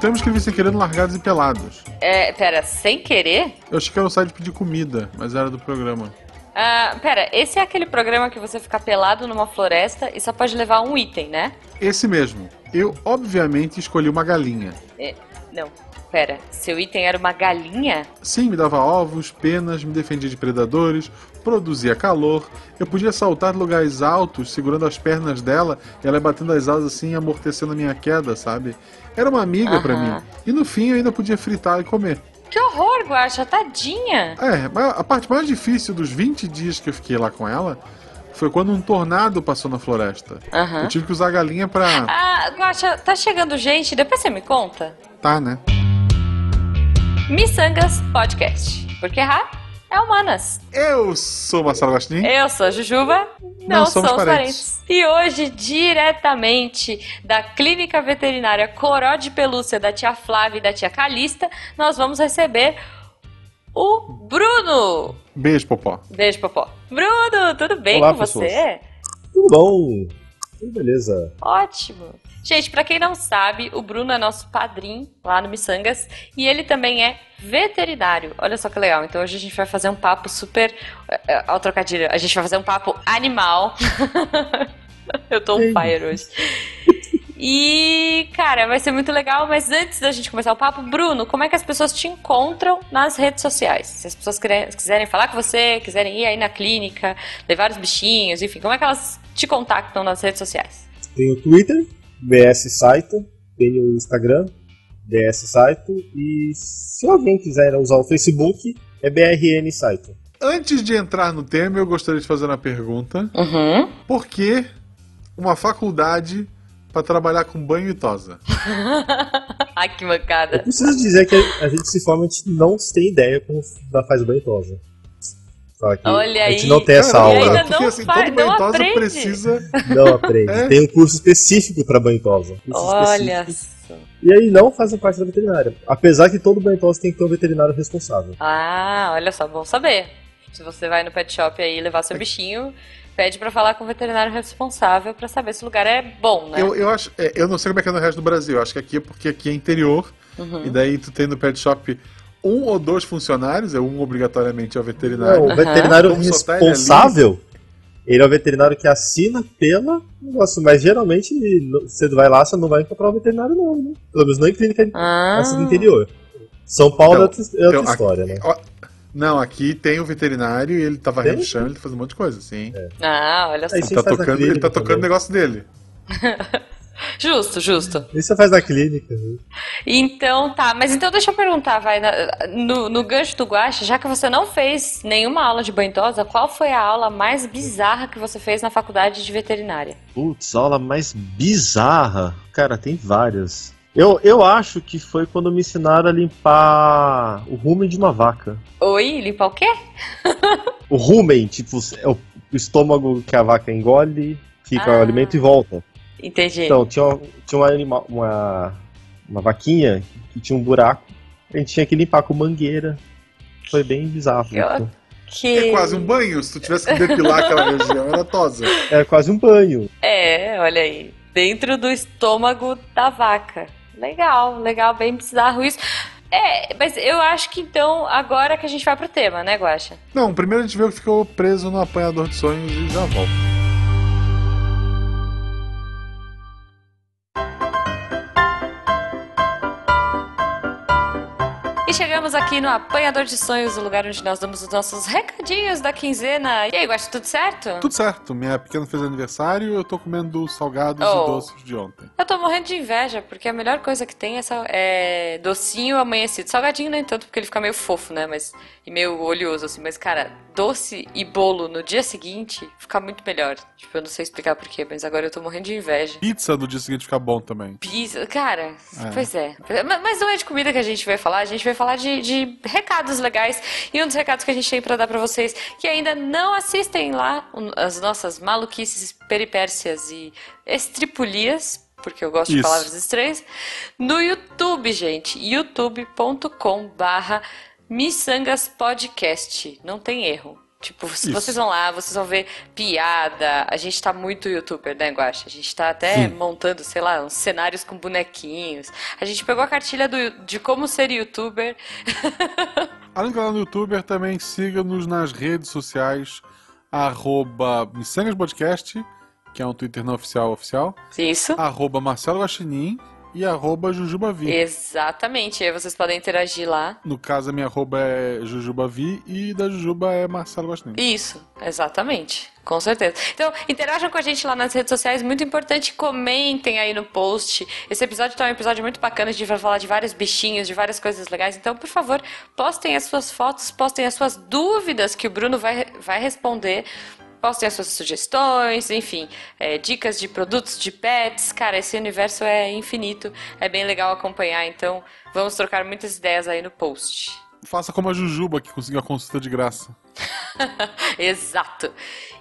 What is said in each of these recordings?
Temos que vir sem querer no Largados e Pelados. É, pera, sem querer? Eu achei que era o site pedir comida, mas era do programa. Ah, pera, esse é aquele programa que você fica pelado numa floresta e só pode levar um item, né? Esse mesmo. Eu, obviamente, escolhi uma galinha. É, não, pera, seu item era uma galinha? Sim, me dava ovos, penas, me defendia de predadores, produzia calor. Eu podia saltar de lugares altos, segurando as pernas dela, e ela batendo as asas assim, amortecendo a minha queda, sabe? Era uma amiga pra Aham. mim. E no fim eu ainda podia fritar e comer. Que horror, Guaxa, tadinha. É, mas a parte mais difícil dos 20 dias que eu fiquei lá com ela foi quando um tornado passou na floresta. Aham. Eu tive que usar a galinha pra. Ah, Guaxa, tá chegando gente, depois você me conta. Tá, né? Missangas Podcast. Porque errar é humanas. Eu sou Marcelo Gostin. Eu sou a Jujuba, não, Não somos, somos parentes. parentes. E hoje, diretamente da Clínica Veterinária Coró de Pelúcia da tia Flávia e da tia Calista, nós vamos receber o Bruno. Beijo, Popó. Beijo, Popó. Bruno, tudo bem Olá, com você? Tudo bom? Beleza. Ótimo. Gente, pra quem não sabe, o Bruno é nosso padrinho lá no Missangas e ele também é veterinário. Olha só que legal. Então hoje a gente vai fazer um papo super. é, Ao trocadilho, a gente vai fazer um papo animal. Eu tô on fire hoje. E, cara, vai ser muito legal, mas antes da gente começar o papo, Bruno, como é que as pessoas te encontram nas redes sociais? Se as pessoas quiserem falar com você, quiserem ir aí na clínica, levar os bichinhos, enfim, como é que elas te contactam nas redes sociais? Tem o Twitter, BS Saito, tem o Instagram, BS Saito, e se alguém quiser usar o Facebook, é BRN Saito. Antes de entrar no tema, eu gostaria de fazer uma pergunta. Uhum. Por que uma faculdade para trabalhar com banho e tosa? Ai, que Eu mancada. preciso dizer que a gente se forma, a gente não tem ideia como da faz banho tosa. Só que Olha a gente aí. não tem essa Cara, E aula, ainda porque não assim, faz- todo tosa aprende. precisa. não aprende. É? Tem um curso específico para banho tosa. curso Olha só. E aí não fazem parte da veterinária. Apesar que todo banho tosa tem que ter um veterinário responsável. Ah, olha só, bom saber. Se você vai no pet shop aí levar seu bichinho, pede pra falar com o veterinário responsável pra saber se o lugar é bom, né? Eu, eu acho. é, eu não sei como é que é no resto do Brasil. Eu acho que aqui é porque aqui é interior. Uhum. E daí tu tem no pet shop um ou dois funcionários, é um obrigatoriamente é o veterinário. Não, o veterinário tá ele responsável, ele é o veterinário que assina pela negócio, mas geralmente você vai lá, você não vai encontrar o veterinário não, né? Pelo menos não em clínica Ah, assim, do interior. São Paulo é Então, outra, é outra então, história, né? Não, aqui tem o veterinário e ele tá varrendo Tem? o chão, ele tá fazendo um monte de coisa, sim. ah, olha só. Ele você tá faz tocando, ele tá tocando o também. negócio dele. Justo, justo. Isso você faz na clínica. né? Então tá, mas então deixa eu perguntar, vai, na- no, no gancho do Guaxa, já que você não fez nenhuma aula de banho tosa, qual foi a aula mais bizarra que você fez na faculdade de veterinária? Putz, aula mais bizarra. Cara, tem várias. Eu, eu acho que foi quando me ensinaram a limpar o rumen de uma vaca. Oi, limpar o quê? O rumen, tipo, é o estômago que a vaca engole, fica Ah. o alimento e volta. Entendi. Então, tinha, uma- tinha um animal, uma, uma vaquinha que tinha um buraco. A gente tinha que limpar com mangueira. Foi bem bizarro. Que- que... É quase um banho, se tu tivesse que depilar aquela região, era tosa. Era quase um banho. É, olha aí. Dentro do estômago da vaca. Legal, legal, bem bizarro isso. É, mas eu acho que então, agora que a gente vai pro tema, né, Guaxa? Não, primeiro a gente vê o que ficou preso no apanhador de sonhos e já volta. E chegamos aqui no Apanhador de Sonhos, o lugar onde nós damos os nossos recadinhos da quinzena. E aí, Guaxa, tudo certo? Tudo certo, minha pequena fez aniversário eu tô comendo salgados Oh. e doces de ontem. Eu tô morrendo de inveja, porque a melhor coisa que tem é, sal- é docinho amanhecido. Salgadinho nem tanto, porque ele fica meio fofo, né? Mas, e meio oleoso, assim. Mas, cara, doce e bolo no dia seguinte fica muito melhor. Tipo, eu não sei explicar porquê, mas agora eu tô morrendo de inveja. Pizza do dia seguinte fica bom também. Pizza, cara, É. pois é. Mas mas não é de comida que a gente vai falar, a gente vai falar de, de recados legais. E um dos recados que a gente tem pra dar pra vocês que ainda não assistem lá as nossas maluquices, peripécias e estripulias, porque eu gosto de Isso. palavras estranhas, no YouTube, gente. youtube.com barra Missangas Podcast. Não tem erro. Tipo, se vocês vão lá, vocês vão ver piada. A gente tá muito youtuber, né, Guaxa? A gente tá até Sim. montando, sei lá, uns cenários com bonequinhos. A gente pegou a cartilha do, de como ser youtuber. Além do canal no youtuber, também siga-nos nas redes sociais, arroba Podcast, que é um Twitter não oficial oficial. Isso. Arroba Marcelo Guaxinim e arroba Jujubavi. Exatamente, aí vocês podem interagir lá. No caso, a minha arroba é Jujubavi e da Jujuba é Marcelo Guaxinim. Isso, exatamente. Com certeza. Então, interajam com a gente lá nas redes sociais, muito importante, comentem aí no post. Esse episódio tá um episódio muito bacana, a gente vai falar de vários bichinhos, de várias coisas legais. Então, por favor, postem as suas fotos, postem as suas dúvidas que o Bruno vai, vai responder Postem as suas sugestões, enfim, é, dicas de produtos de pets. Cara, esse universo é infinito, é bem legal acompanhar, então vamos trocar muitas ideias aí no post. Faça como a Jujuba, que conseguiu a consulta de graça. Exato.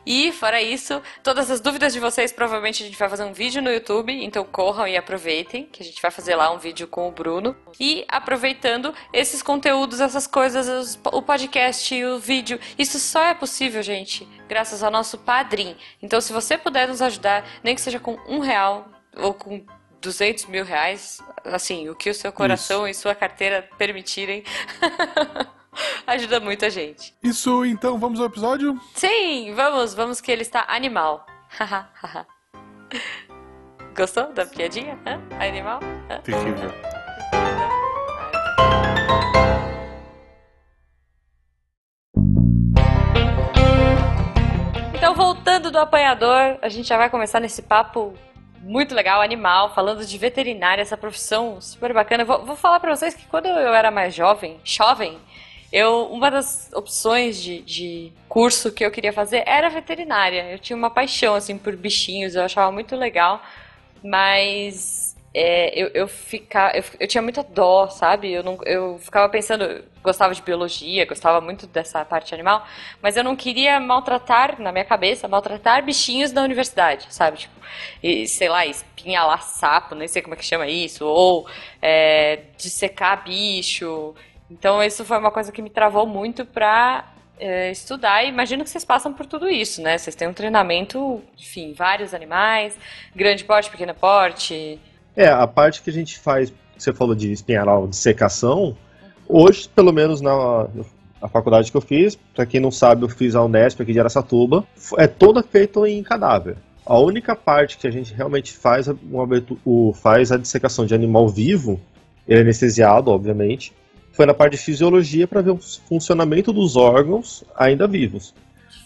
E, fora isso, todas as dúvidas de vocês, provavelmente a gente vai fazer um vídeo no YouTube, então corram e aproveitem, que a gente vai fazer lá um vídeo com o Bruno. E aproveitando esses conteúdos, essas coisas, o podcast, o vídeo, isso só é possível, gente, graças ao nosso padrinho. Então, se você puder nos ajudar, nem que seja com um real ou com 200 mil reais, assim, o que o seu coração Isso. e sua carteira permitirem. Ajuda muito a gente. Isso, então, vamos ao episódio? Sim, vamos, vamos que ele está animal. Gostou da piadinha? Hã? Animal? Hã? Terrível. Então, voltando do apanhador, a gente já vai começar nesse papo muito legal, animal, falando de veterinária, essa profissão super bacana. Vou, vou falar para vocês que quando eu era mais jovem, jovem, eu, uma das opções de, de curso que eu queria fazer era veterinária. Eu tinha uma paixão, assim, por bichinhos, eu achava muito legal, mas é, eu, eu, fica, eu, eu, tinha muita dó, sabe? Eu, não, eu ficava pensando, gostava de biologia, gostava muito dessa parte animal, mas eu não queria maltratar, na minha cabeça, maltratar bichinhos na universidade, sabe? Tipo, e, sei lá, espinhalar sapo, nem sei como é que chama isso, ou é, dissecar bicho. Então isso foi uma coisa que me travou muito pra é, estudar e imagino que vocês passam por tudo isso, né? Vocês têm um treinamento, enfim, vários animais, grande porte, pequeno porte. É, a parte que a gente faz, você falou de espinharal, de secação, hoje, pelo menos na, na faculdade que eu fiz, para quem não sabe, eu fiz a Unesp aqui de Aracatuba, é toda feita em cadáver. A única parte que a gente realmente faz, o, faz a dissecação de animal vivo, ele é anestesiado, obviamente, foi na parte de fisiologia para ver o funcionamento dos órgãos ainda vivos.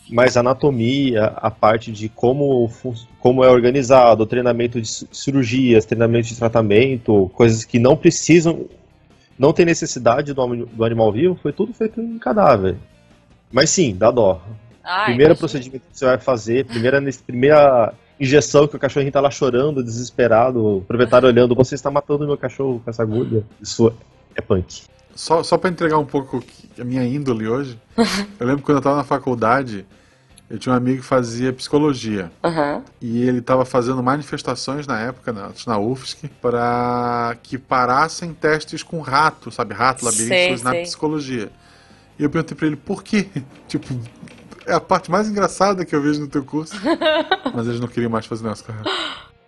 Mas a anatomia, a parte de como, como é organizado, treinamento de cirurgias, treinamento de tratamento, coisas que não precisam, não tem necessidade do, do animal vivo, foi tudo feito em cadáver. Mas sim, dá dó. Ah, Primeiro procedimento que você vai fazer, primeira, primeira injeção que o cachorrinho tá lá chorando, desesperado, o proprietário olhando, você está matando meu cachorro com essa agulha. Isso é punk. Só, só para entregar um pouco a minha índole hoje, eu lembro quando eu estava na faculdade, eu tinha um amigo que fazia psicologia. Uhum. E ele estava fazendo manifestações na época, na, na UFSC, para que parassem testes com rato, sabe? Rato, labirintos na sei. psicologia. E eu perguntei para ele por quê? tipo, é a parte mais engraçada que eu vejo no teu curso. Mas eles não queriam mais fazer negócio com rato.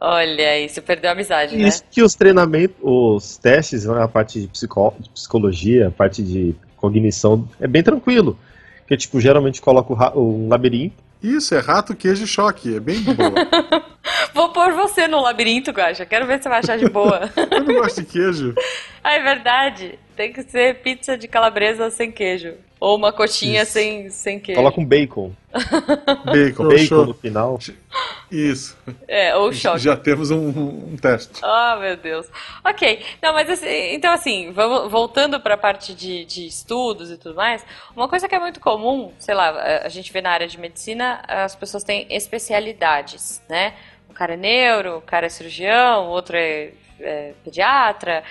Olha aí, você perdeu a amizade, Isso né? que os treinamentos, os testes, né, a parte de, psico, de psicologia, a parte de cognição, é bem tranquilo. Porque, tipo, geralmente coloca um labirinto. Isso, é rato, queijo e choque. É bem boa. Vou pôr você no labirinto, Guaxa. Quero ver se você vai achar de boa. Eu não gosto de queijo. Ah, é verdade. Tem que ser pizza de calabresa sem queijo. Ou uma coxinha sem, sem queijo. Coloca um bacon. bacon. Bacon no final. Isso. É, ou choque. Já temos um, um teste. Ah, oh, meu Deus. Ok. Não, mas assim, então assim, vamos, voltando para a parte de, de estudos e tudo mais, uma coisa que é muito comum, sei lá, a gente vê na área de medicina, as pessoas têm especialidades, né? O cara é neuro, o cara é cirurgião, o outro é, é pediatra,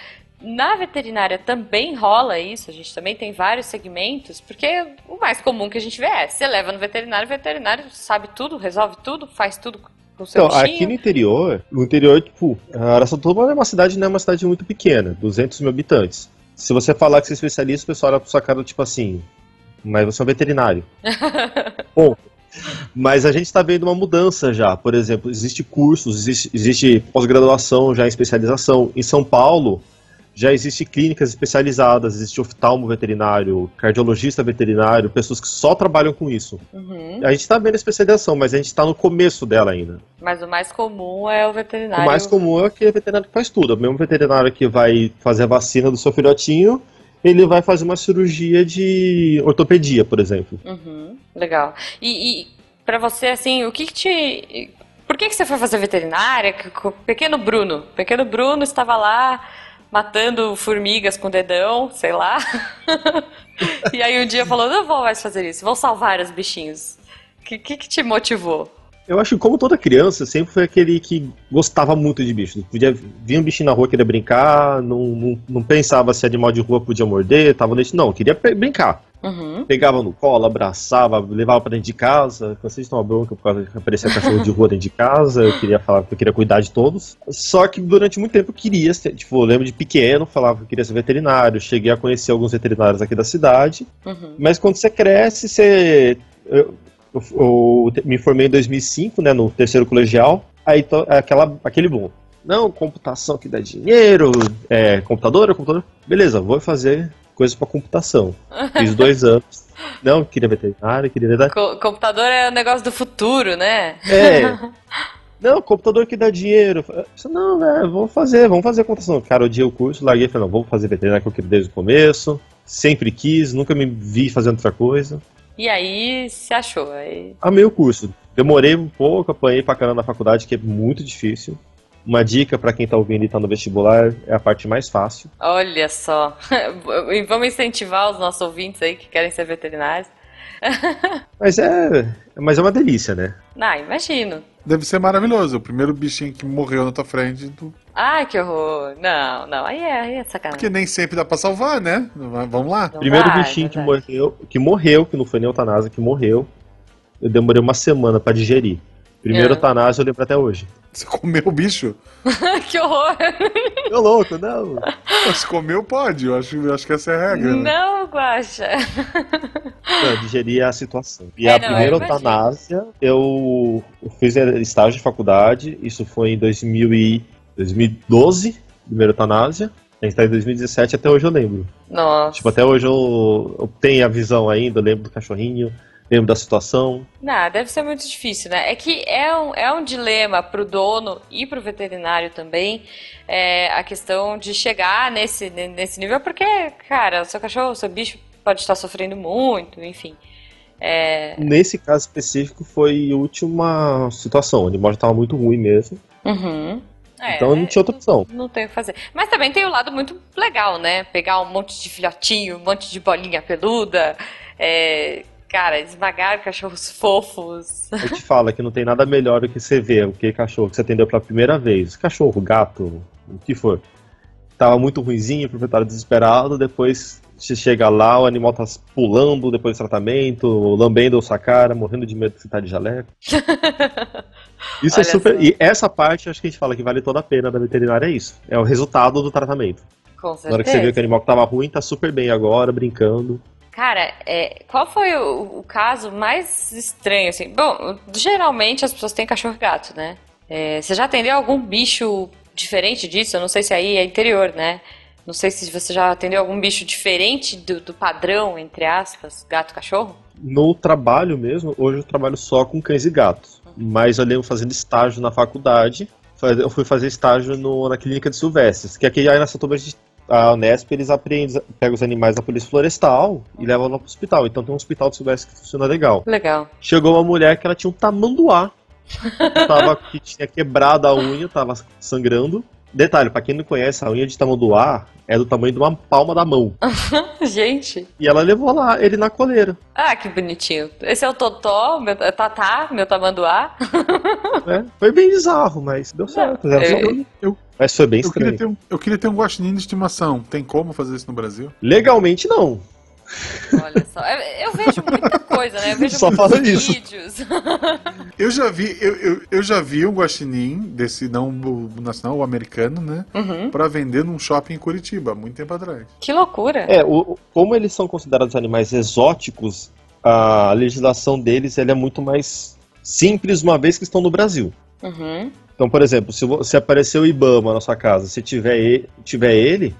na veterinária também rola isso, a gente também tem vários segmentos, porque o mais comum que a gente vê é, você leva no veterinário, o veterinário sabe tudo, resolve tudo, faz tudo com o seu então, aqui no interior, no interior, tipo, Araçatuba é uma cidade, não é uma cidade muito pequena, 200 mil habitantes. Se você falar que você é especialista, o pessoal olha pra sua cara, tipo assim, mas você é um veterinário. Bom, mas a gente está vendo uma mudança já. Por exemplo, existe cursos, existe, existe pós-graduação já em especialização. Em São Paulo, já existe clínicas especializadas, existe oftalmo veterinário, cardiologista veterinário, pessoas que só trabalham com isso. Uhum. A gente está vendo a especialização, mas a gente está no começo dela ainda. Mas o mais comum é o veterinário. O mais comum é aquele veterinário que faz tudo. O mesmo veterinário que vai fazer a vacina do seu filhotinho, ele vai fazer uma cirurgia de ortopedia, por exemplo. Uhum. Legal. E, e para você, assim, o que, que te. Por que, que você foi fazer veterinária? Pequeno Bruno. Pequeno Bruno estava lá matando formigas com dedão, sei lá. e aí um dia falou, não vou mais fazer isso, vou salvar os bichinhos. O que, que, que te motivou? Eu acho que, como toda criança, sempre foi aquele que gostava muito de bicho. Podia vir um bichinho na rua, queria brincar, não, não, não pensava se animal de rua podia morder, tava nesse. Não, queria brincar. Uhum. Pegava no colo, abraçava, levava pra dentro de casa. Cansei de tomar bronca por causa que aparecia cachorro de rua dentro de casa. Eu queria falar que eu queria cuidar de todos. Só que durante muito tempo eu queria, ser- tipo, eu lembro de pequeno, falava que eu queria ser veterinário. Cheguei a conhecer alguns veterinários aqui da cidade. Uhum. Mas quando você cresce, você. Eu, eu- eu me formei em 2005, né, no terceiro colegial. Aí to- aquela, aquele bom. Não, computação que dá dinheiro, é, computador, computador. Beleza, vou fazer coisa pra computação. Fiz dois anos. Não, queria veterinário, queria. Co- computador é o negócio do futuro, né? É. Não, computador que dá dinheiro. Eu disse, Não, velho, vamos fazer, vamos fazer a computação. Cara, odiei o curso, larguei e falei, não, vamos fazer veterinário que eu queria desde o começo. Sempre quis, nunca me vi fazendo outra coisa. E aí se achou. Aí... Amei o curso. Demorei um pouco, apanhei pra caramba na faculdade, que é muito difícil. Uma dica pra quem tá ouvindo e tá no vestibular é a parte mais fácil. Olha só. E Vamos incentivar os nossos ouvintes aí que querem ser veterinários. Mas é, mas é uma delícia, né? Ah, imagino. Deve ser maravilhoso. O primeiro bichinho que morreu na tua frente. Tu... Ai, que horror. Não, não. Aí é, aí é sacanagem. Porque nem sempre dá pra salvar, né? Vamos lá. Não Primeiro vai, bichinho que morreu, que morreu, que não foi nem eutanásia, que morreu. Eu demorei uma semana pra digerir. Primeiro É. eutanásia eu lembro até hoje. Você comeu o bicho? que horror. Ô louco, não. Se comeu, pode. Eu acho, eu acho que essa é a regra. né? Não, Guaxa. Não, digeri a situação. E É, a não, primeira eu eutanásia, eu, eu fiz estágio de faculdade, isso foi em 2000 e 2012, primeira eutanásia. A gente tá em 2017, até hoje eu lembro. Nossa. Tipo, até hoje eu, eu tenho a visão ainda, eu lembro do cachorrinho, lembro da situação. Não, deve ser muito difícil, né? É que é um, é um dilema pro dono e pro veterinário também, é, a questão de chegar nesse, nesse nível, porque, cara, o seu cachorro, o seu bicho pode estar sofrendo muito, enfim. É, Nesse caso específico foi a última situação, o animal já tava muito ruim mesmo, uhum. É, então não tinha outra opção. Não tem o que fazer. Mas também tem o lado muito legal, né? Pegar um monte de filhotinho, um monte de bolinha peluda, é, cara, esmagar cachorros fofos. A gente fala que não tem nada melhor do que você ver o que cachorro que você atendeu pela primeira vez, cachorro, gato, o que for. Tava muito ruinzinho, o proprietário desesperado, depois você chega lá, o animal tá pulando depois do tratamento, lambendo a sua cara, morrendo de medo que você tá de jaleco. Isso é Olha super. só. E essa parte, acho que a gente fala que vale toda a pena da veterinária, é isso. É o resultado do tratamento. Com Na hora que você vê certeza. que o animal que tava ruim tá super bem agora, brincando. Cara, é, qual foi o, o caso mais estranho, assim? Bom, geralmente as pessoas têm cachorro e gato, né? É, você já atendeu algum bicho diferente disso? Eu não sei se aí é interior, né? Não sei se você já atendeu algum bicho diferente do, do padrão, entre aspas, gato cachorro? No trabalho mesmo, hoje eu trabalho só com cães e gatos. Mas eu lembro fazendo estágio na faculdade. Eu fui fazer estágio no- na clínica de Silvestres. Que aqui aí na Satuba, a gente- a Unesp, eles apreendem, pegam os animais da polícia florestal e levam lá pro hospital. Então tem um hospital de Silvestre que funciona legal. Legal. Chegou uma mulher que ela tinha um tamanduá. tava, que tinha quebrado a unha, tava sangrando. Detalhe, pra quem não conhece, a unha de tamanduá é do tamanho de uma palma da mão. Gente. E ela levou lá ele na coleira. Ah, que bonitinho. Esse é o Totó, meu, é Tatá, meu tamanduá. né? Foi bem bizarro, mas deu certo. Era só- eu- eu- Mas foi bem Eu queria, estranho. ter um, eu queria ter um guaxinim de estimação. Tem como fazer isso no Brasil? Legalmente não. Olha só, eu, eu vejo muita coisa, né? Eu vejo Só muitos fala isso. vídeos. Eu já vi, eu, eu, eu já vi um guaxinim desse, não o nacional, o americano, né? Uhum. Pra vender num shopping em Curitiba, há muito tempo atrás. Que loucura. É, o- o- como eles são considerados animais exóticos, a legislação deles ela é muito mais simples uma vez que estão no Brasil. Uhum. Então, por exemplo, se, se aparecer o Ibama na sua casa, se tiver, tiver ele,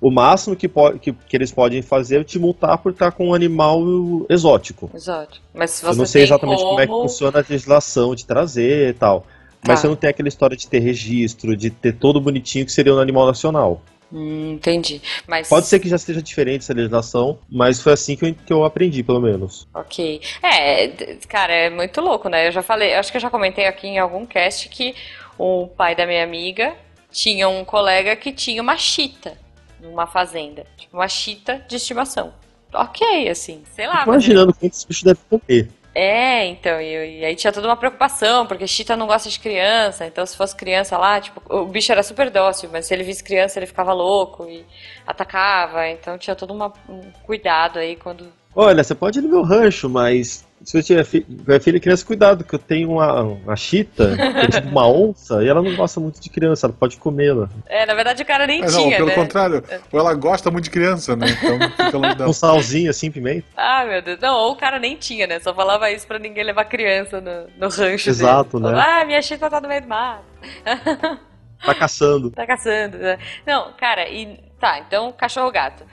o máximo que, que, que eles podem fazer é te multar por estar com um animal exótico. Exato. Mas se você Eu não sei exatamente como... é que como- funciona a legislação de trazer e tal. Mas Tá. você não tem aquela história de ter registro, de ter todo bonitinho que seria um animal nacional. Hum, entendi. Mas Pode ser que já esteja diferente essa legislação, mas foi assim que eu, que eu aprendi, pelo menos. Ok. É, cara, é muito louco, né? Eu já falei, acho que eu já comentei aqui em algum cast que o pai da minha amiga tinha um colega que tinha uma chita numa fazenda. Tipo, uma chita de estimação. Ok, assim, sei lá. Fico mas imaginando quantos bichos deve comer. É, então, e, e aí tinha toda uma preocupação, porque chita não gosta de criança, então se fosse criança lá, tipo, o bicho era super dócil, mas se ele visse criança ele ficava louco e atacava, então tinha todo uma- um cuidado aí quando Olha, você pode ir no meu rancho, mas se você tiver, fi tiver filho e criança, cuidado, que eu tenho uma, uma chita, que é tipo uma onça, e ela não gosta muito de criança, ela pode comê-la. É, na verdade o cara nem Mas não, tinha, pelo né? contrário, ou ela gosta muito de criança, né? Então fica longe dela. Com salzinho assim, pimenta. Ah, meu Deus. Não, ou o cara nem tinha, né? Só falava isso pra ninguém levar criança no, no rancho Exato, dele. né? Ah, minha chita tá no meio do mato. Tá caçando. Tá caçando. né? Não, cara, e. Tá, então, cachorro gato.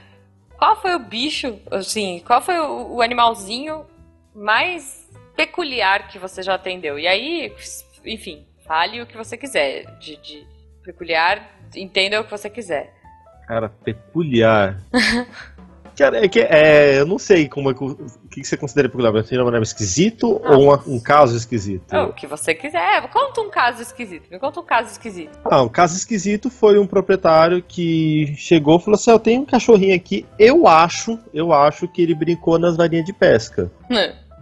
Qual foi o bicho, assim, qual foi o, o animalzinho mais peculiar que você já atendeu? E aí, enfim, fale o que você quiser. De, de peculiar, entenda o que você quiser. Cara, peculiar. Cara, é que é, eu não sei como é que, o que você considera peculiar. Você é um esquisito Ah. ou uma- um caso esquisito? É, o que você quiser. Conta um caso esquisito. Me conta um caso esquisito. Ah, um caso esquisito foi um proprietário que chegou e falou assim: "Ah, Eu tenho um cachorrinho aqui, eu acho, eu acho que ele brincou nas varinhas de pesca.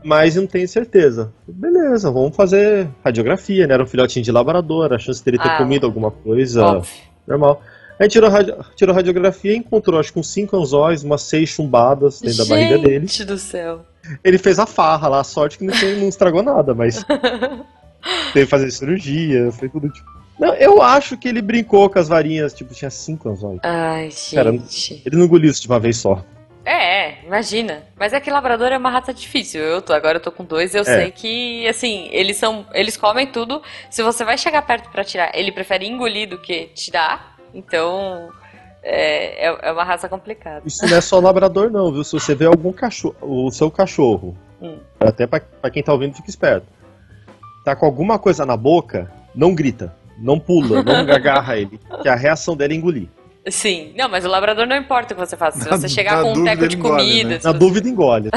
Mas não tenho certeza. Beleza, vamos fazer radiografia, né? Era um filhotinho de labrador, a chance dele ter Ah. comido alguma coisa Óbvio. normal. A gente tirou, tirou radiografia e encontrou, acho que uns cinco anzóis, umas seis chumbadas dentro da barriga dele. Gente do céu. Ele fez a farra lá, a sorte que não, tem- não estragou nada, mas teve que fazer cirurgia, foi tudo tipo. Não, eu acho que ele brincou com as varinhas, tipo, tinha cinco anzóis. Ai, Cara, gente. Ele não engoliu isso de uma vez só. É, é, imagina. Mas é que labrador é uma raça difícil. Eu tô, agora eu tô com dois, eu É. sei que, assim, eles são. Eles comem tudo. Se você vai chegar perto pra tirar, ele prefere engolir do que tirar. Então. É, é, é uma raça complicada. Isso não é só labrador, não, viu? Se você vê algum cachorro, o seu cachorro, Hum. até pra, pra quem tá ouvindo, fica esperto. Tá com alguma coisa na boca, não grita, não pula, não agarra ele, que a reação dele é engolir. Sim. Não, mas o labrador não importa o que você faça. Se Na- você chegar na com um teco de engole, comida. né? Na você- dúvida, engole.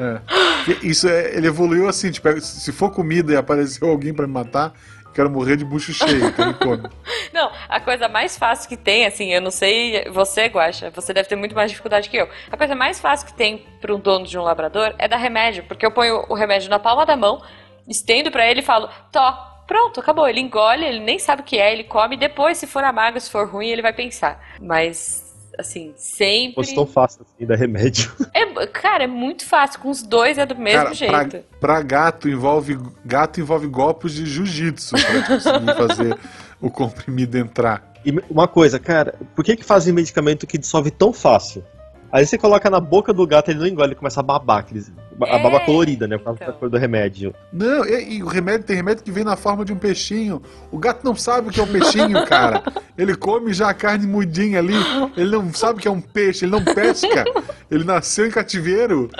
É. Isso é, ele evoluiu assim, tipo, se for comida e apareceu alguém pra me matar, quero morrer de bucho cheio, que ele come. Não, a coisa mais fácil que tem, assim, eu não sei, você, Guaxa, você deve ter muito mais dificuldade que eu. A coisa mais fácil que tem para um dono de um labrador é dar remédio, porque eu ponho o remédio na palma da mão, estendo pra ele e falo, tó, pronto, acabou. Ele engole, ele nem sabe o que é, ele come, depois, se for amargo, se for ruim, ele vai pensar. Mas, assim, sempre. Fosse tão fácil assim, dar remédio. É, cara, é muito fácil, com os dois é do mesmo Cara, jeito. pra, pra gato envolve gato envolve golpes de jiu-jitsu pra conseguir fazer o comprimido entrar. E uma coisa, cara, por que que fazem medicamento que dissolve tão fácil? Aí você coloca na boca do gato, ele não engole, ele começa a babar, aqueles, a É, baba colorida, né? Por causa então. da cor do remédio. Não, e, e o remédio tem remédio que vem na forma de um peixinho. O gato não sabe o que é um peixinho, cara. Ele come já a carne mudinha ali. Ele não sabe o que é um peixe, ele não pesca. Ele nasceu em cativeiro.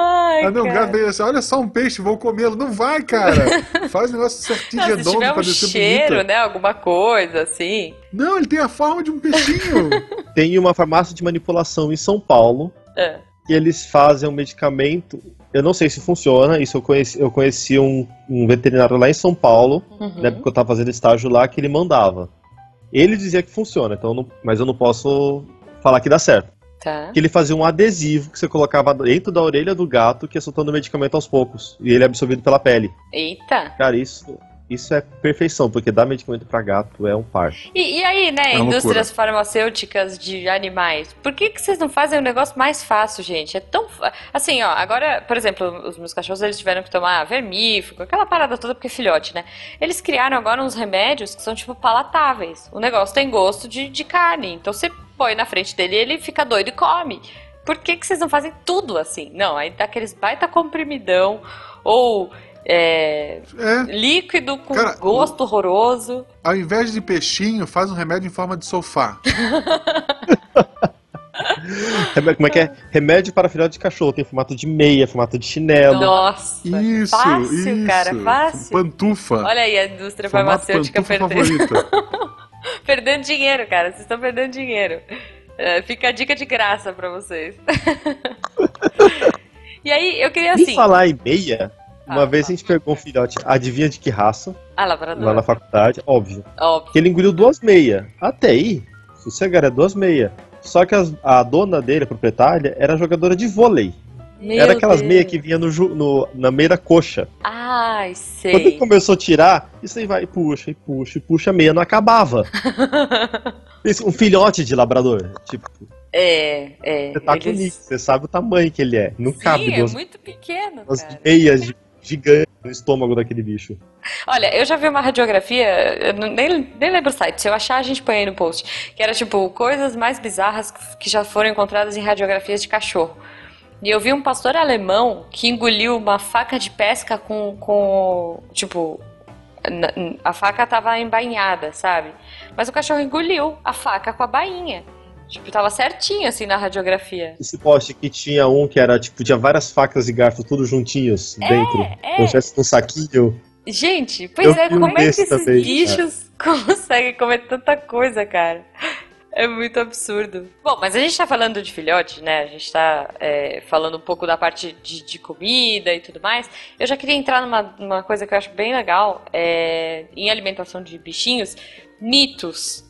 Ai, Ah, não, o cara. assim: olha só um peixe, vou comê-lo. Não vai, cara. Faz o negócio certinho, Não, se redondo tiver pra um descer cheiro, bonito. né? Alguma coisa, assim. Não, ele tem a forma de um peixinho. Tem uma farmácia de manipulação em São Paulo É. que eles fazem um medicamento. Eu não sei se funciona, isso eu conheci, eu conheci um, um veterinário lá em São Paulo, Uhum. na época que eu tava fazendo estágio lá, que ele mandava. Ele dizia que funciona, então eu não- mas eu não posso falar que dá certo. Tá. Que ele fazia um adesivo que você colocava dentro da orelha do gato que ia soltando o medicamento aos poucos. E ele é absorvido pela pele. Eita. Cara, isso isso é perfeição, porque dar medicamento para gato é um par. E, e aí, né, É indústrias farmacêuticas de animais, por que, que vocês não fazem um negócio mais fácil, gente? É tão. Assim, ó, agora, por exemplo, os meus cachorros eles tiveram que tomar vermífugo, aquela parada toda porque é filhote, né? Eles criaram agora uns remédios que são, tipo, palatáveis. O negócio tem gosto de, de carne. Então você põe na frente dele e ele fica doido e come. Por que, que vocês não fazem tudo assim? Não, aí dá aqueles baita comprimidão ou. é, É, líquido com Cara, gosto horroroso. ao invés de peixinho, faz um remédio em forma de sofá. Como é que é? Remédio para filhote de cachorro. Tem formato de meia, formato de chinelo. Nossa, Isso, fácil, isso. cara, fácil. Pantufa. Olha aí a indústria Formato farmacêutica perdendo. perdendo dinheiro, cara. Vocês estão perdendo dinheiro. É, fica a dica de graça pra vocês. e aí, eu queria E assim. falar em meia, uma Ah, vez a gente pegou um filhote, adivinha de que raça? Ah, Lá labrador. na faculdade, óbvio. Óbvio. Que ele engoliu duas meias. Até aí, sossegado, é duas meias. Só que as- a dona dele, a proprietária, era jogadora de vôlei. Meu era aquelas Deus. meias que vinha no, no- na meia da coxa. Ai, Quando ele sei. começou a tirar, isso aí vai, e puxa, e puxa, e puxa, a meia não acabava. Um filhote de labrador. Tipo, é, é. você tá com eles- isso, você sabe o tamanho que ele é. Não cabe Sim, é duas, muito pequeno, duas cara. meias gi- gigantes no estômago daquele bicho. Olha, eu já vi uma radiografia, nem, nem lembro o site, se eu achar a gente põe aí no post, que era tipo coisas mais bizarras que já foram encontradas em radiografias de cachorro. E eu vi um pastor alemão que engoliu uma faca de pesca com. com tipo. A faca tava embainhada, sabe? Mas o cachorro engoliu a faca com a bainha. Tipo, tava certinho assim na radiografia. Esse poste que tinha um que era, tipo, tinha várias facas e garfos tudo juntinhos dentro. é. Como se um saquinho. Gente, pois Eu é, como é que esses também, bichos conseguem comer tanta coisa, cara? É muito absurdo. Bom, mas a gente tá falando de filhote, né? A gente tá é, falando um pouco da parte de, de comida e tudo mais. Eu já queria entrar numa, numa coisa que eu acho bem legal é, em alimentação de bichinhos: mitos.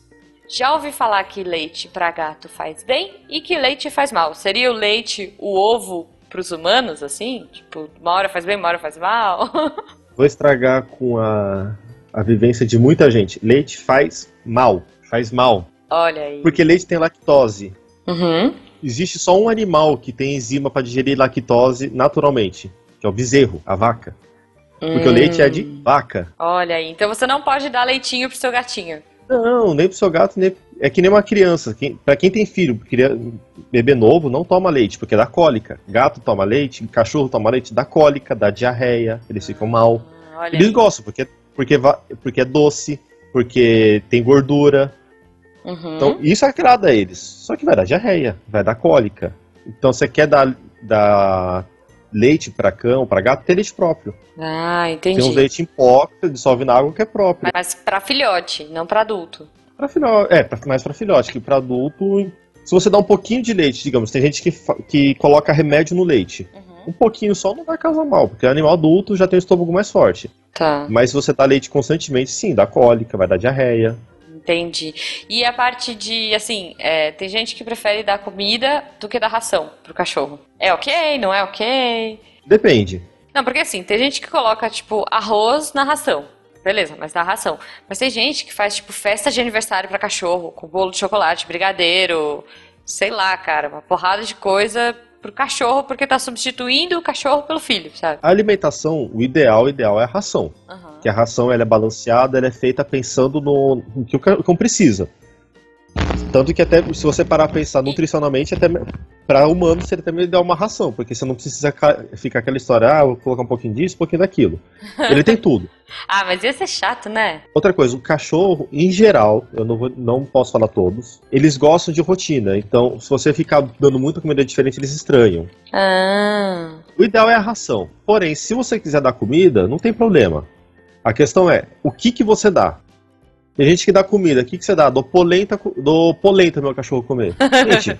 Já ouvi falar que leite pra gato faz bem e que leite faz mal. Seria o leite, o ovo pros humanos, assim? Tipo, uma hora faz bem, uma hora faz mal? Vou estragar com a, a vivência de muita gente. Leite faz mal. Faz mal. Olha aí. Porque leite tem lactose. Uhum. Existe só um animal que tem enzima para digerir lactose naturalmente, que é o bezerro, a vaca. Porque o Hum. leite é de vaca. Olha aí. Então você não pode dar leitinho pro seu gatinho. Não, nem pro seu gato, nem... é que nem uma criança. Quem, para quem tem filho, bebê novo, não toma leite, porque dá cólica. Gato toma leite, cachorro toma leite, dá cólica, dá diarreia, eles ficam mal. Ah, Olha Eles aí. gostam, porque, porque, porque é doce, porque tem gordura. Uhum. Então, isso agrada a eles. Só que vai dar diarreia, vai dar cólica. Então, você quer dar, dar leite para cão, para gato, tem leite próprio. Ah, entendi. Tem um leite em pó que dissolve na água que é próprio. Mas pra filhote, não pra adulto. Pra filhote, é, mais para filhote, que para adulto. Se você dá um pouquinho de leite, digamos, tem gente que, que coloca remédio no leite. Uhum. Um pouquinho só não vai causar mal, porque animal adulto já tem o estômago mais forte. Tá, Mas se você dá leite constantemente, sim, dá cólica, vai dar diarreia. Entendi. E a parte de, assim, é, tem gente que prefere dar comida do que dar ração pro cachorro. É ok? Não é ok? Depende. Não, porque assim, tem gente que coloca, tipo, arroz na ração. Beleza, mas dá ração. Mas tem gente que faz, tipo, festa de aniversário pra cachorro, com bolo de chocolate, brigadeiro, sei lá, cara, uma porrada de coisa pro cachorro, porque tá substituindo o cachorro pelo filho, sabe? A alimentação, o ideal, o ideal é a ração. Aham. Que a ração ela é balanceada, ela é feita pensando no, no que o cão precisa. Tanto que até se você parar a pensar nutricionalmente, até para humano seria até melhor uma ração, porque você não precisa ca- ficar aquela história, ah, vou colocar um pouquinho disso, um pouquinho daquilo. Ele tem tudo. Ah, mas ia ser chato, né? Outra coisa, o cachorro, em geral, eu não, vou, não posso falar todos, eles gostam de rotina. Então, se você ficar dando muita comida diferente, eles estranham. Ah, O ideal é a ração. Porém, se você quiser dar comida, não tem problema. A questão é, o que que você dá? Tem gente que dá comida, o que que você dá? Dou polenta, dou polenta meu cachorro comer. Gente,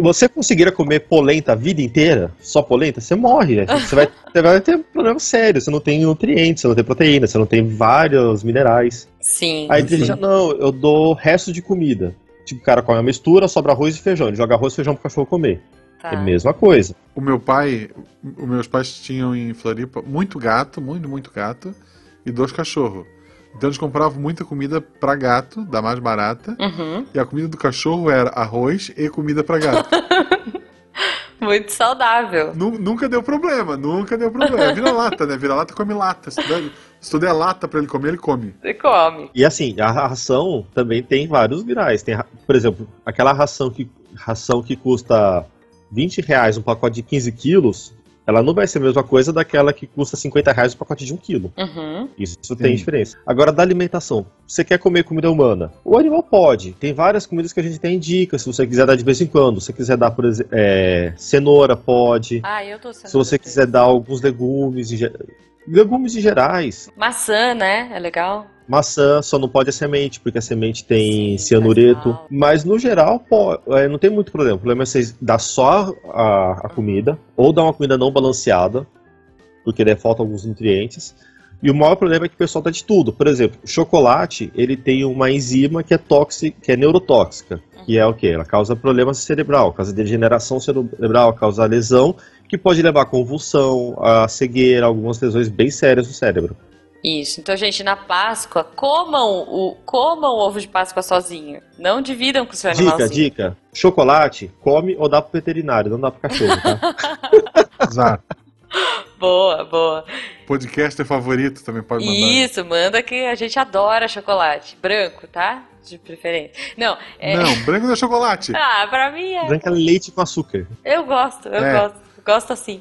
você conseguir comer polenta a vida inteira, só polenta, você morre. Você vai, você vai ter um problema sério. Você não tem nutrientes, você não tem proteína, você não tem vários minerais. sim. Aí gente, "Ah, não, eu dou resto de comida. Tipo, o cara come a mistura, sobra arroz e feijão. Ele joga arroz e feijão pro cachorro comer. Tá. É a mesma coisa. O meu pai, os meus pais tinham em Floripa muito gato, muito, muito gato. e dois cachorros. Então eles compravam muita comida pra gato, da mais barata, Uhum. e a comida do cachorro era arroz e comida pra gato. Muito saudável. Nu- nunca deu problema, nunca deu problema. Vira lata, né? Vira lata come lata. Se tu, der, se tu der lata pra ele comer, ele come. Você come. E assim, a ração também tem vários graus. Tem, por exemplo, aquela ração que, ração que custa 20 reais um pacote de 15 quilos, ela não vai ser a mesma coisa daquela que custa 50 reais um pacote de 1 quilo. Uhum. Isso tem Sim. diferença. Agora, da alimentação. Você quer comer comida humana? O animal pode. Tem várias comidas que a gente tem dica. Se você quiser dar de vez em quando. Se você quiser dar, por exemplo, é, cenoura, pode. Ah, eu tô. Se você quiser dar alguns legumes, legumes em gerais. Maçã, né? É legal. Maçã só não pode a semente, porque a semente tem Sim, cianureto. faz mal. Mas no geral, pô, é, não tem muito problema. O problema é você dar só a, a comida, ou dar uma comida não balanceada, porque daí falta alguns nutrientes. E o maior problema é que o pessoal dá de tudo. Por exemplo, o chocolate, ele tem uma enzima que é tóxica, que é neurotóxica. Que é o quê? Ela causa problema cerebral, causa degeneração cerebral, causa lesão, que pode levar a convulsão, a cegueira, algumas lesões bem sérias no cérebro. Isso. Então, gente, na Páscoa, comam o, comam o ovo de Páscoa sozinho. Não dividam com o seu Dica, animalzinho. dica. Chocolate, come ou dá pro veterinário, não dá pro cachorro, tá? Exato. Boa, boa. Podcaster favorito também pode mandar. Isso, manda que a gente adora chocolate. Branco, tá? De preferência. Não, é. Não, branco não é chocolate. Ah, pra mim é. Branca leite com açúcar. Eu gosto, eu É. gosto. Gosto assim.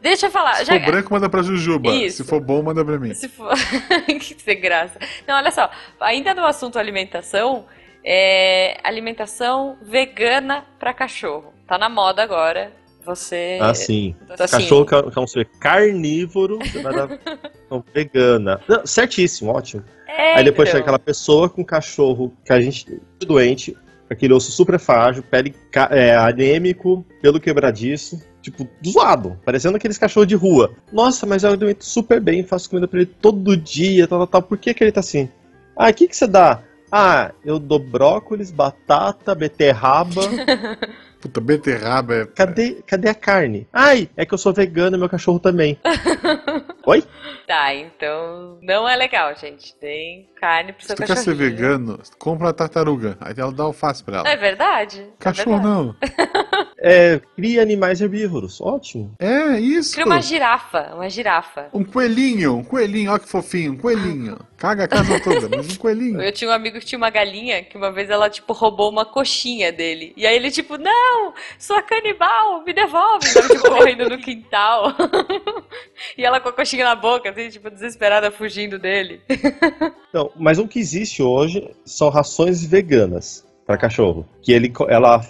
Deixa eu falar. Se já- for branco, manda pra Jujuba. Isso. Se for bom, manda pra mim. Se for... que sem graça. Não, olha só. Ainda no assunto alimentação, é alimentação vegana pra cachorro. Tá na moda agora. Você. Ah, sim. Então, assim, Cachorro que é que é um ser carnívoro, você vai dar vegana. Não, certíssimo, ótimo. É, Aí depois então. chega aquela pessoa com cachorro que a gente doente, aquele osso super frágil, pele é, anêmico, pelo quebradiço, tipo, zoado, parecendo aqueles cachorros de rua. Nossa, mas eu alimento super bem, faço comida pra ele todo dia, tal, tal, tal. Por que, que ele tá assim? Ah, o que, que você dá? Ah, eu dou brócolis, batata, beterraba. Puta, beterraba é. Cadê, cadê a carne? Ai, é que eu sou vegano e meu cachorro também. Oi? Tá, então. Não é legal, gente. Tem carne pro Se seu tu quer ser vegano, compra uma tartaruga. Aí ela dá alface pra ela. É verdade? É Cachorro verdade. não. É, cria animais herbívoros. Ótimo. É, isso. Cria uma girafa, uma girafa. Um coelhinho, um coelhinho, olha que fofinho, um coelhinho. Caga a casa toda, mas um coelhinho. Eu tinha um amigo que tinha uma galinha que uma vez ela, tipo, roubou uma coxinha dele. E aí ele, tipo, não, sou canibal, me devolve. Tava, tipo, correndo no quintal. e ela com a coxinha na boca, assim, tipo, desesperada, fugindo dele. Então, mas o que existe hoje são rações veganas para cachorro. Que ele, ela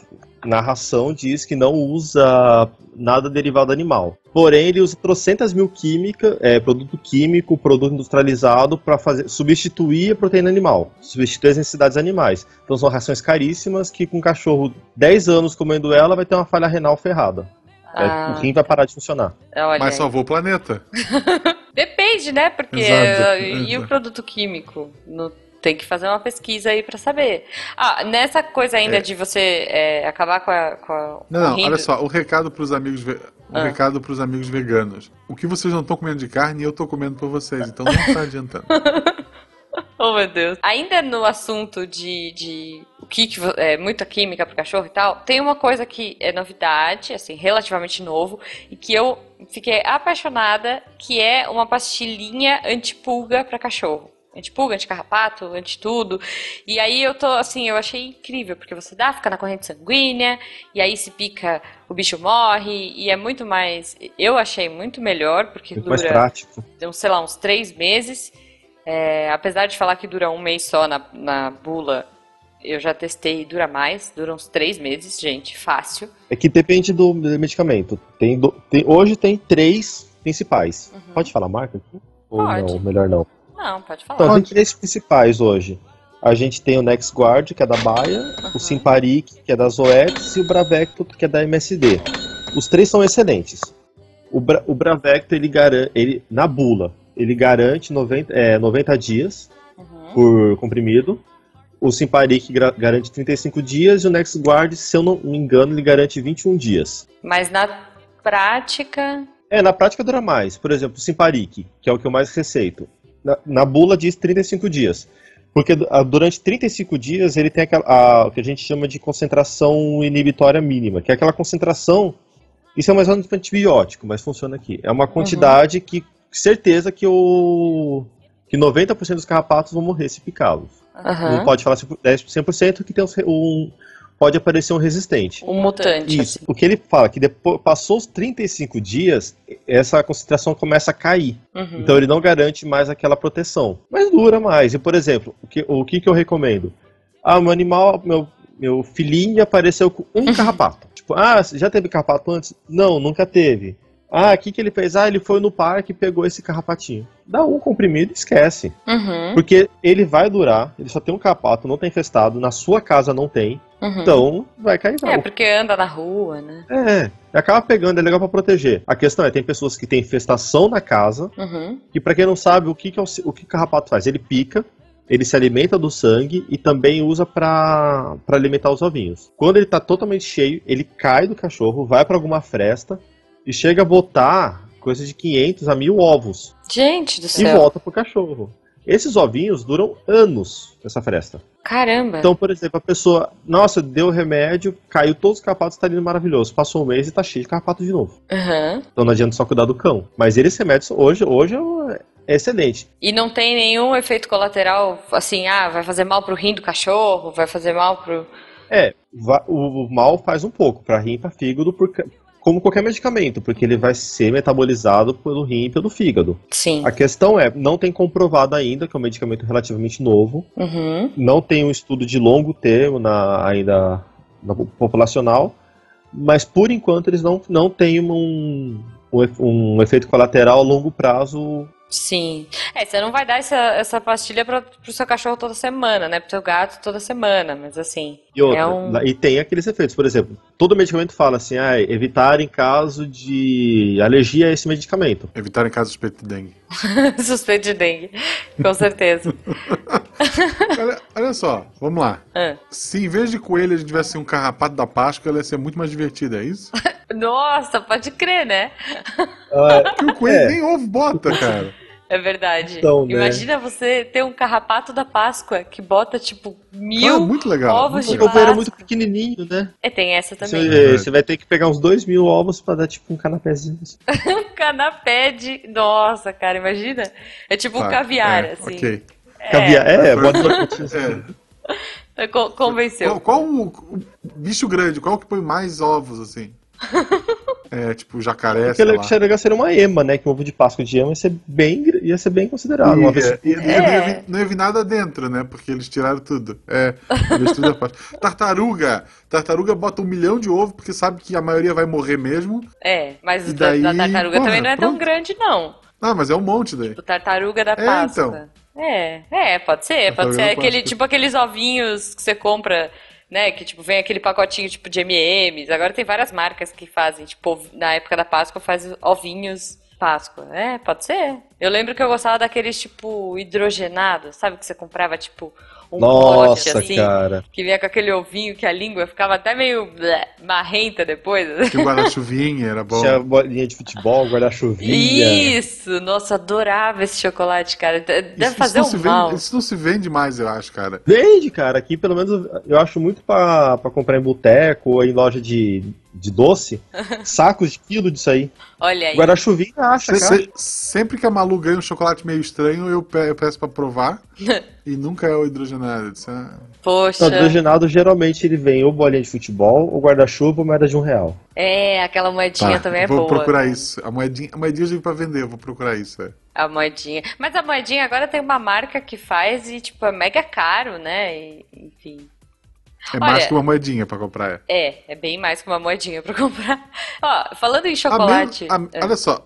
na ração diz que não usa nada derivado animal. Porém, ele usa trocentas mil química, é, produto químico, produto industrializado para fazer substituir a proteína animal, substituir as necessidades animais. Então são rações caríssimas que com um cachorro 10 anos comendo ela vai ter uma falha renal ferrada. É, Ah, o rim vai parar de funcionar. olha Mas aí. salvou o planeta. Depende, né? Porque Exato, e o produto químico? No- tem que fazer uma pesquisa aí pra saber. Ah, nessa coisa ainda É. de você é, acabar com a, com a Não, não, olha só, o recado pros amigos, ve... o Ah. recado pros amigos veganos. O que vocês não estão comendo de carne, eu tô comendo por vocês, então não tá adiantando. Oh, meu Deus. Ainda no assunto de, de o que, que é muita química pro cachorro e tal, tem uma coisa que é novidade, assim, relativamente novo, e que eu fiquei apaixonada, que é uma pastilhinha antipulga pra cachorro. Antipulga, anticarrapato, antitudo. E aí eu tô, assim, eu achei incrível, porque você dá, fica na corrente sanguínea, e aí se pica, o bicho morre, e é muito mais. Eu achei muito melhor, porque Muito mais dura prático. uns, sei lá, uns três meses. É, apesar de falar que dura um mês só na, na bula, eu já testei e dura mais, dura uns três meses, gente, fácil. É que depende do medicamento. Tem, do- tem- hoje tem três principais. Uhum. Pode falar marca? Ou Pode. não? Melhor não. Não, pode falar. Então, tem três principais hoje. A gente tem o NexGuard, que é da Baia, Uhum. o Simparic, que é da Zoetis, e o Bravecto, que é da MSD. Os três são excelentes. O, Bra o Bravecto, ele garante, ele, na bula, ele garante 90, é, 90 dias Uhum. por comprimido. O Simparic garante 35 dias e o NexGuard, se eu não me engano, ele garante 21 dias. Mas na prática. É, na prática dura mais. Por exemplo, o Simparic, que é o que eu mais receito. Na, na bula diz 35 dias. Porque ah, durante 35 dias ele tem aquela, a, o que a gente chama de concentração inibitória mínima, que é aquela concentração. Isso é mais ou menos um antibiótico, mas funciona aqui. É uma quantidade uhum. que. Certeza que o. que 90% dos carrapatos vão morrer se picá-los. Uhum. Não pode falar 10% que tem um, pode aparecer um resistente. Um mutante. Isso. Assim. O que ele fala que depois passou os 35 dias, essa concentração começa a cair. Uhum. Então ele não garante mais aquela proteção. Mas dura mais. E por exemplo, o que, o que, que eu recomendo? Ah, meu animal, meu, meu filhinho apareceu com um carrapato. tipo, ah, já teve carrapato antes? Não, nunca teve. Ah, o que, que ele fez? Ah, ele foi no parque e pegou esse carrapatinho. Dá um comprimido e esquece. Uhum. Porque ele vai durar, ele só tem um carrapato, não tem infestado, na sua casa não tem. Uhum. Então, vai cair mal. É, porque anda na rua, né? É, acaba pegando, é legal para proteger. A questão é, tem pessoas que têm infestação na casa, uhum. que para quem não sabe, o que, que, é o, o que o carrapato faz? Ele pica, ele se alimenta do sangue e também usa para alimentar os ovinhos. Quando ele tá totalmente cheio, ele cai do cachorro, vai para alguma fresta, e chega a botar coisa de 500 a 1000 ovos. Gente do céu. E volta pro cachorro. Esses ovinhos duram anos nessa fresta. Caramba! Então, por exemplo, a pessoa, nossa, deu remédio, caiu todos os carrapatos, tá lindo, maravilhoso. Passou um mês e tá cheio de carrapato de novo. Uhum. Então não adianta só cuidar do cão. Mas eles remédios hoje, hoje é excelente. E não tem nenhum efeito colateral, assim, ah, vai fazer mal pro rim do cachorro, vai fazer mal pro... É, o mal faz um pouco, para rim e pra fígado, por, como qualquer medicamento, porque ele vai ser metabolizado pelo rim e pelo fígado. Sim. A questão é, não tem comprovado ainda que é um medicamento relativamente novo. Uhum. Não tem um estudo de longo termo na, ainda na populacional, mas por enquanto eles não, não têm um, um, um efeito colateral a longo prazo Sim. É, você não vai dar essa, essa pastilha para pro seu cachorro toda semana, né? Pro seu gato toda semana, mas assim. E, outra, é um... e tem aqueles efeitos, por exemplo, todo medicamento fala assim, ah, evitar em caso de alergia a esse medicamento. Evitar em caso de suspeito de dengue. suspeito de dengue, com certeza. olha, olha, só, vamos lá. Ah. Se em vez de coelho a gente tivesse um carrapato da Páscoa, ela ia ser muito mais divertida, é isso? Nossa, pode crer, né? Uh, o coelho é. nem ovo bota, cara. É verdade. Então, né? Imagina você ter um carrapato da Páscoa que bota, tipo, mil ah, muito legal, ovos muito de Páscoa. O era muito pequenininho, né? É, tem essa também. Você, você, vai ter que pegar uns dois mil ovos pra dar, tipo, um canapézinho. um canapé de... Nossa, cara, imagina. É tipo tá, um caviar, é, assim. Ok. É. Caviar, é, é pode... é. Convenceu. Qual, qual o, o bicho grande, qual que põe mais ovos, assim? É, tipo jacaré. Porque ele seria, seria uma ema, né? Que o ovo de Páscoa de ema ia ser bem, ia ser bem considerado. E, uma vez... e, é. não, ia vir, nada dentro, né? Porque eles tiraram tudo. É, tudo Tartaruga. Tartaruga bota um milhão de ovos porque sabe que a maioria vai morrer mesmo. É, mas o daí, da tartaruga porra, também não é pronto. tão grande, não. Ah, mas é um monte daí. Tipo, tartaruga da Páscoa. É, então. É, é, pode ser, pode ser aquele, tipo aqueles ovinhos que você compra né? Que tipo, vem aquele pacotinho tipo de MMs. Agora tem várias marcas que fazem, tipo, na época da Páscoa faz ovinhos Páscoa. É, pode ser. Eu lembro que eu gostava daqueles tipo hidrogenados, sabe? Que você comprava tipo um Nossa, pote assim, cara. que vinha com aquele ovinho que a língua ficava até meio blé, marrenta depois. Que o guarda-chuvinha era bom. Tinha bolinha de futebol, guarda-chuvinha. Isso, nossa, adorava esse chocolate, cara. Deve isso, fazer isso um mal. Vende, isso não se vende mais, eu acho, cara. Vende, cara. Aqui, pelo menos, eu acho muito pra, pra comprar em boteco ou em loja de, de doce, sacos de quilo disso aí. Olha aí. Guarda-chuvinha acha, se, cara. sempre que a Malu ganha um chocolate meio estranho, eu peço pra provar. e nunca é o hidrogenado. É... Poxa. O hidrogenado geralmente ele vem ou bolinha de futebol, ou guarda-chuva, ou moeda de um real. É, aquela moedinha tá, também é vou boa. Vou procurar isso. A moedinha, a moedinha eu pra vender, eu vou procurar isso. É. A moedinha. Mas a moedinha agora tem uma marca que faz e, tipo, é mega caro, né? E, enfim. É Olha, mais que uma moedinha pra comprar. É. é, é bem mais que uma moedinha pra comprar. Ó, falando em chocolate. A a, é. Olha só,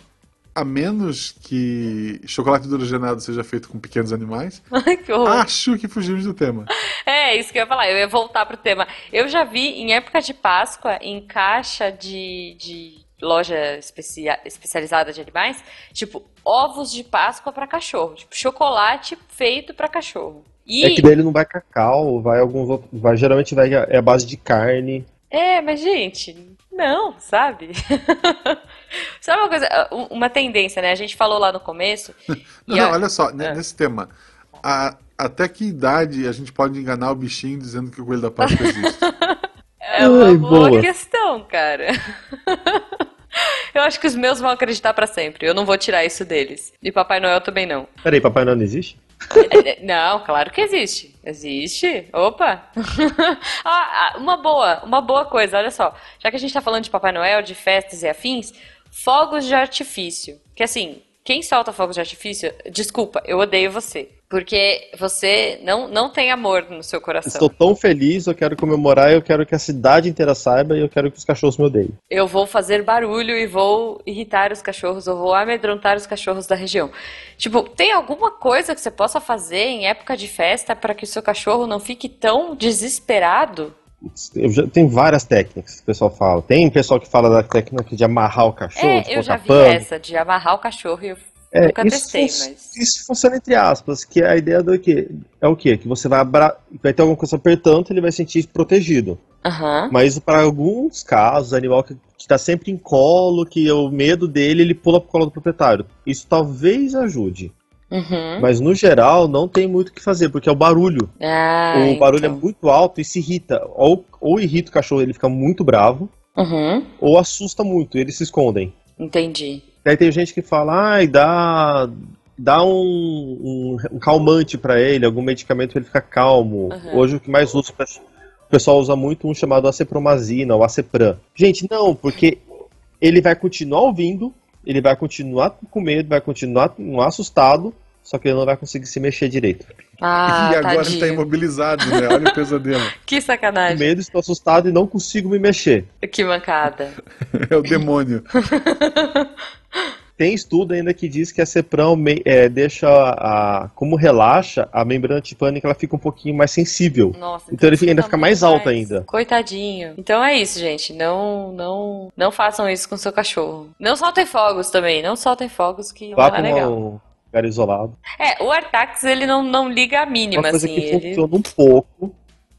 a menos que chocolate hidrogenado seja feito com pequenos animais, que acho que fugimos do tema. É, isso que eu ia falar, eu ia voltar pro tema. Eu já vi em época de Páscoa, em caixa de, de loja especia, especializada de animais, tipo, ovos de Páscoa para cachorro. Tipo, chocolate feito para cachorro. E... É que dele não vai cacau, vai alguns outros. Vai, geralmente vai, é a base de carne. É, mas gente, não, sabe? Sabe uma coisa, uma tendência, né? A gente falou lá no começo. não, não, olha só, é. nesse tema. A, até que idade a gente pode enganar o bichinho dizendo que o coelho da Páscoa existe? é uma Ai, boa, boa questão, cara. Eu acho que os meus vão acreditar para sempre. Eu não vou tirar isso deles. E Papai Noel também não. Peraí, Papai Noel não existe? É, é, não, claro que existe. Existe. Opa! ah, ah, uma boa, uma boa coisa, olha só. Já que a gente tá falando de Papai Noel, de festas e afins, fogos de artifício. Que assim, quem solta fogos de artifício, desculpa, eu odeio você. Porque você não, não tem amor no seu coração. Estou tão feliz, eu quero comemorar, eu quero que a cidade inteira saiba e eu quero que os cachorros me odeiem. Eu vou fazer barulho e vou irritar os cachorros, eu vou amedrontar os cachorros da região. Tipo, tem alguma coisa que você possa fazer em época de festa para que o seu cachorro não fique tão desesperado? Já, tem várias técnicas que o pessoal fala. Tem pessoal que fala da técnica de amarrar o cachorro. É, eu já vi pano. essa, de amarrar o cachorro e eu é, Nunca isso, testei, mas... isso funciona entre aspas, que a ideia do que é o quê? Que você vai abra... vai ter alguma coisa apertando, ele vai sentir protegido. Uhum. Mas para alguns casos, animal que está sempre em colo, que o medo dele, ele pula pro colo do proprietário. Isso talvez ajude. Uhum. Mas no geral não tem muito o que fazer, porque é o barulho. Ah, o barulho é então. é muito alto e se irrita. Ou, ou irrita o cachorro, ele fica muito bravo, uhum. ou assusta muito, eles se escondem. Entendi. Daí tem gente que fala, ai, dá, dá um, um, um calmante para ele, algum medicamento pra ele ficar calmo. Uhum. Hoje o que mais usa, o pessoal usa muito um chamado acepromazina ou acepran. Gente, não, porque ele vai continuar ouvindo, ele vai continuar com medo, vai continuar assustado, só que ele não vai conseguir se mexer direito. Ah, e agora tadinho. ele tá imobilizado, né? Olha o pesadelo. que sacanagem. Com medo, estou assustado e não consigo me mexer. Que mancada. é o demônio. Tem estudo ainda que diz que a Cepram é, deixa a, como relaxa, a membrana tipânica ela fica um pouquinho mais sensível. Nossa, então, então ele fica, ainda fica mais alta ainda. Coitadinho. Então é isso, gente. Não, não, não façam isso com seu cachorro. Não soltem fogos também. Não soltem fogos que não é legal. Um lugar isolado. É, o Artax ele não, não liga a mínima, uma coisa assim. que ele... funciona um pouco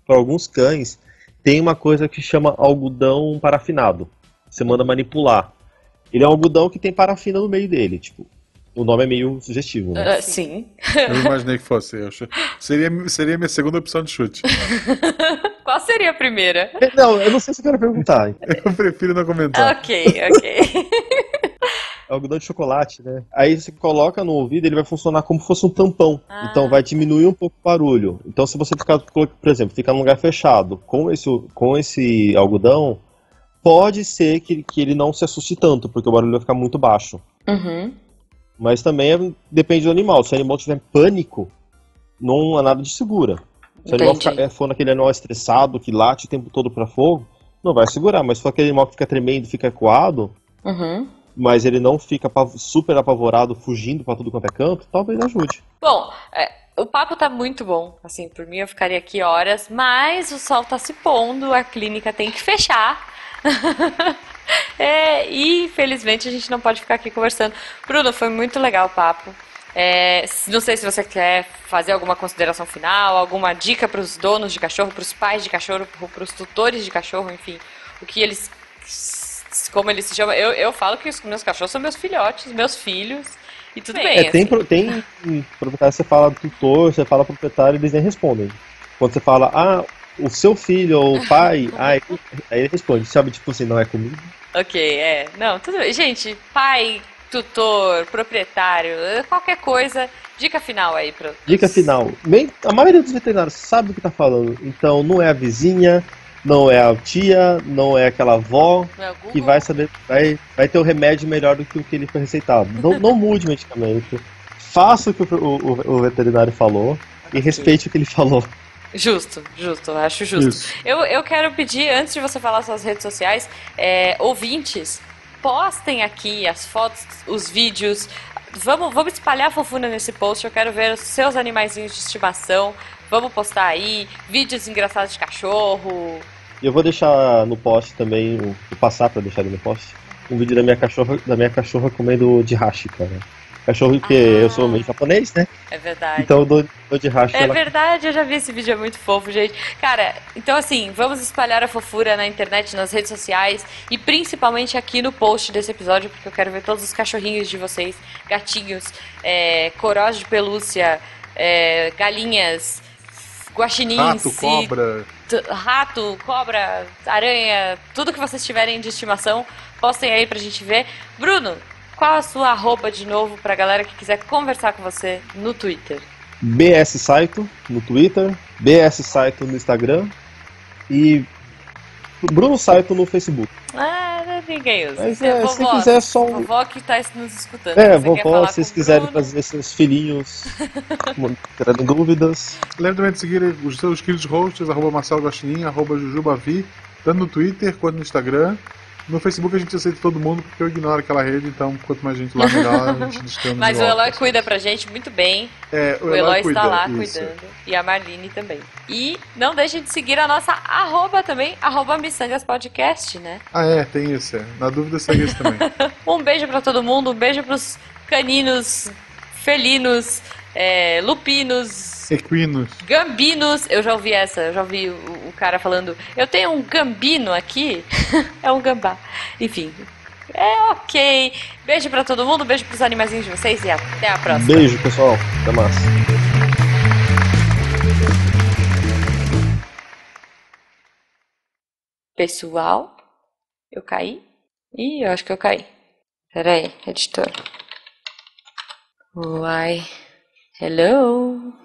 para alguns cães. Tem uma coisa que chama algodão parafinado. Você manda manipular. Ele é um algodão que tem parafina no meio dele, tipo. O nome é meio sugestivo, né? Uh, sim. Eu imaginei que fosse. Eu seria, seria minha segunda opção de chute. Qual seria a primeira? É, não, eu não sei se eu quero perguntar. Eu prefiro não comentar. Ok, ok. É algodão de chocolate, né? Aí você coloca no ouvido, ele vai funcionar como se fosse um tampão. Ah. Então vai diminuir um pouco o barulho. Então se você ficar, por exemplo, ficar num lugar fechado com esse, com esse algodão, pode ser que, que ele não se assuste tanto, porque o barulho vai ficar muito baixo. Uhum. Mas também é, depende do animal. Se o animal tiver pânico, não há nada de segura. Se o animal ficar, é, for naquele animal estressado, que late o tempo todo para fogo, não vai segurar. Mas se for aquele animal que fica tremendo, fica ecoado, uhum. mas ele não fica super apavorado, fugindo para tudo quanto é canto, talvez ajude. Bom, é, o papo tá muito bom. Assim, por mim eu ficaria aqui horas, mas o sol tá se pondo, a clínica tem que fechar. é, e infelizmente a gente não pode ficar aqui conversando. Bruno, foi muito legal o papo. É, não sei se você quer fazer alguma consideração final, alguma dica para os donos de cachorro, para os pais de cachorro, para os tutores de cachorro, enfim, o que eles, como eles se chamam. Eu, eu falo que os meus cachorros são meus filhotes, meus filhos, e tudo bem. É, tem, tem proprietário, você fala tutor, você fala proprietário, eles nem respondem. Quando você fala, ah, o seu filho ou o pai, aí, aí ele responde, sabe, tipo assim, não é comigo. Ok, é. Não, tudo bem. Gente, pai, tutor, proprietário, qualquer coisa, dica final aí pra. Dica final. Bem, a maioria dos veterinários sabe o que tá falando. Então não é a vizinha, não é a tia, não é aquela avó é que vai saber, vai, vai ter o remédio melhor do que o que ele foi receitado. Não, não mude o medicamento. Faça o que o, o, o veterinário falou e respeite o que ele falou. Justo, justo, acho justo. Eu, eu quero pedir, antes de você falar suas redes sociais, é, ouvintes, postem aqui as fotos, os vídeos. Vamos, vamos espalhar a fofuna nesse post. Eu quero ver os seus animaizinhos de estimação. Vamos postar aí vídeos engraçados de cachorro. E eu vou deixar no post também, vou passar para deixar ali no post, um vídeo da minha cachorra, da minha cachorra comendo de hashi, cara. Cachorro que Ah. eu sou meio japonês, né? É verdade. Então eu dou, dou de racha É ela. verdade, eu já vi esse vídeo, é muito fofo, gente. Cara, então assim, vamos espalhar a fofura na internet, nas redes sociais e principalmente aqui no post desse episódio, porque eu quero ver todos os cachorrinhos de vocês, gatinhos, é, corós de pelúcia, é, galinhas, guaxinins, Rato, e cobra. rato, cobra, aranha, tudo que vocês tiverem de estimação, postem aí pra gente ver. Bruno, qual a sua arroba de novo pra galera que quiser conversar com você no Twitter? BS Saito no Twitter, BS Saito no Instagram e Bruno Saito no Facebook. Ah, ninguém usa. Mas Você é, se quiser só um. Vovó que tá nos escutando. É, vovó, falar se vocês quiserem Bruno? trazer seus filhinhos tirando dúvidas. Lembre também de seguir os seus queridos hosts, arroba Marcelo Guaxinim, arroba Jujubavi, tanto no Twitter quanto no Instagram. No Facebook a gente aceita todo mundo, porque eu ignoro aquela rede, então quanto mais gente lá, melhor a gente distância. Mas o Eloy cuida pra gente muito bem. É, O Eloy cuida, está lá isso. cuidando. E a Marlene também. E não deixe de seguir a nossa arroba também, arroba Missangas Podcast, né? Ah, é, tem isso, é. Na dúvida segue esse também. Um beijo pra todo mundo, um beijo pros caninos, felinos, é, lupinos, Equinos. Gambinos, eu já ouvi essa, eu já ouvi o, o cara falando, eu tenho um gambino aqui, é um gambá. Enfim, é ok. Beijo pra todo mundo, beijo pros animaizinhos de vocês e até a próxima. Beijo, pessoal. Até mais. Pessoal, eu caí? Ih, eu acho que eu caí. Pera aí, editor. Uai, hello?